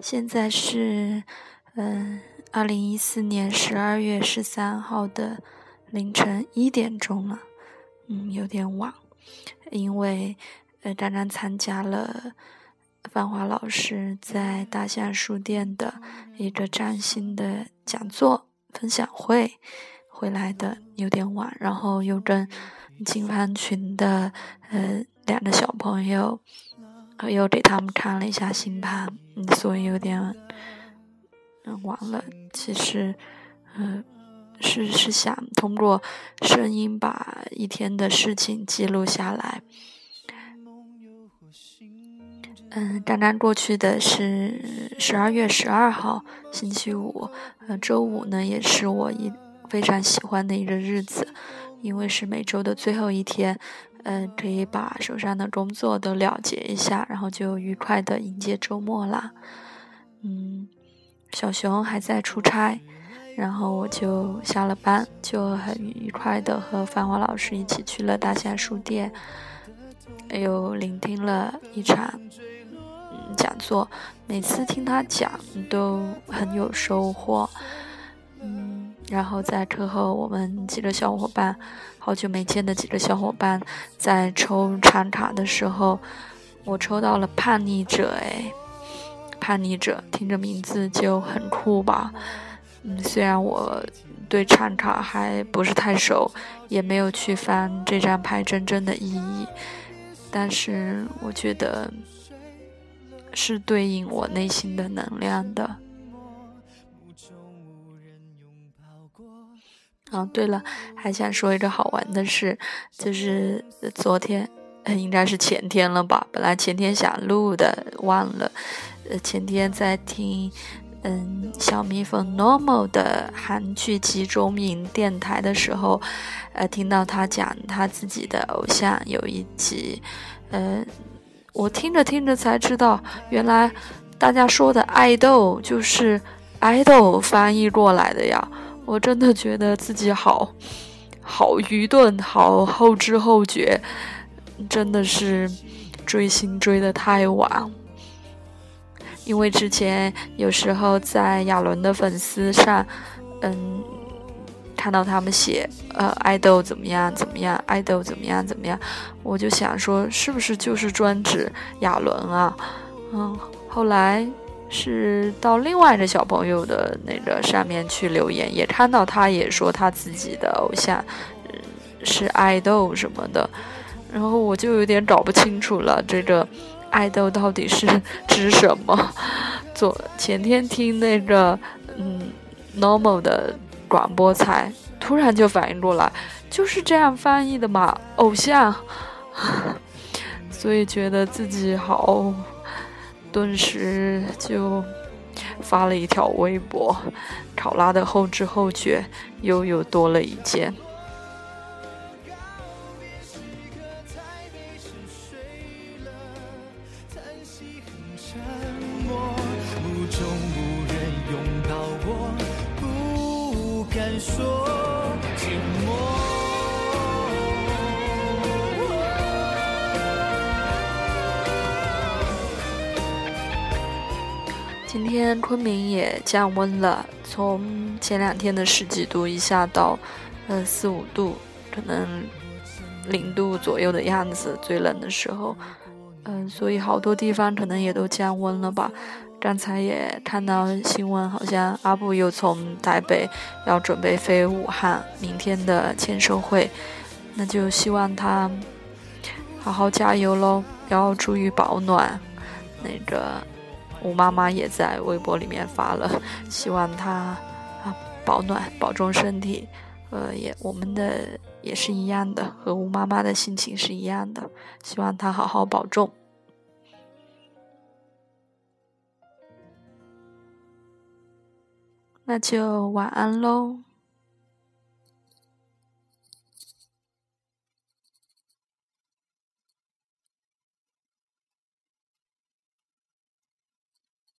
现在是嗯，二零一四年十二月十三号的凌晨一点钟了，嗯，有点晚，因为呃，刚刚参加了范华老师在大象书店的一个崭新的讲座分享会回来的，有点晚，然后又跟金帆群的呃两个小朋友。我又给他们看了一下星盘，嗯所以有点嗯晚了。其实，嗯，是是想通过声音把一天的事情记录下来。嗯，刚刚过去的是十二月十二号，星期五。呃，周五呢，也是我一非常喜欢的一个日子，因为是每周的最后一天。嗯，可以把手上的工作都了结一下，然后就愉快的迎接周末啦。嗯，小熊还在出差，然后我就下了班，就很愉快的和繁华老师一起去了大象书店，又聆听了一场讲座。每次听他讲都很有收获。然后在课后，我们几个小伙伴，好久没见的几个小伙伴，在抽长卡的时候，我抽到了叛逆者。哎，叛逆者，听着名字就很酷吧？嗯，虽然我对长卡还不是太熟，也没有去翻这张牌真正的意义，但是我觉得是对应我内心的能量的。哦，对了，还想说一个好玩的事，就是昨天，应该是前天了吧？本来前天想录的，忘了。呃，前天在听，嗯，小蜜蜂 Normal 的韩剧集中营电台的时候，呃，听到他讲他自己的偶像有一集，呃，我听着听着才知道，原来大家说的爱豆就是爱豆翻译过来的呀。我真的觉得自己好好愚钝，好后知后觉，真的是追星追的太晚。因为之前有时候在亚伦的粉丝上，嗯，看到他们写呃爱豆怎么样怎么样，爱豆怎么样怎么样，我就想说是不是就是专指亚伦啊？嗯，后来。是到另外一个小朋友的那个上面去留言，也看到他也说他自己的偶像嗯是爱豆什么的，然后我就有点搞不清楚了，这个爱豆到底是指什么？昨前天听那个嗯 normal 的广播才突然就反应过来，就是这样翻译的嘛，偶像，所以觉得自己好。顿时就发了一条微博，考拉的后知后觉又又多了一件。今天昆明也降温了，从前两天的十几度一下到，呃四五度，可能零度左右的样子，最冷的时候，嗯，所以好多地方可能也都降温了吧。刚才也看到新闻，好像阿布又从台北要准备飞武汉，明天的签售会，那就希望他好好加油喽，要注意保暖，那个。吴妈妈也在微博里面发了，希望她啊保暖，保重身体。呃，也我们的也是一样的，和吴妈妈的心情是一样的，希望她好好保重。那就晚安喽。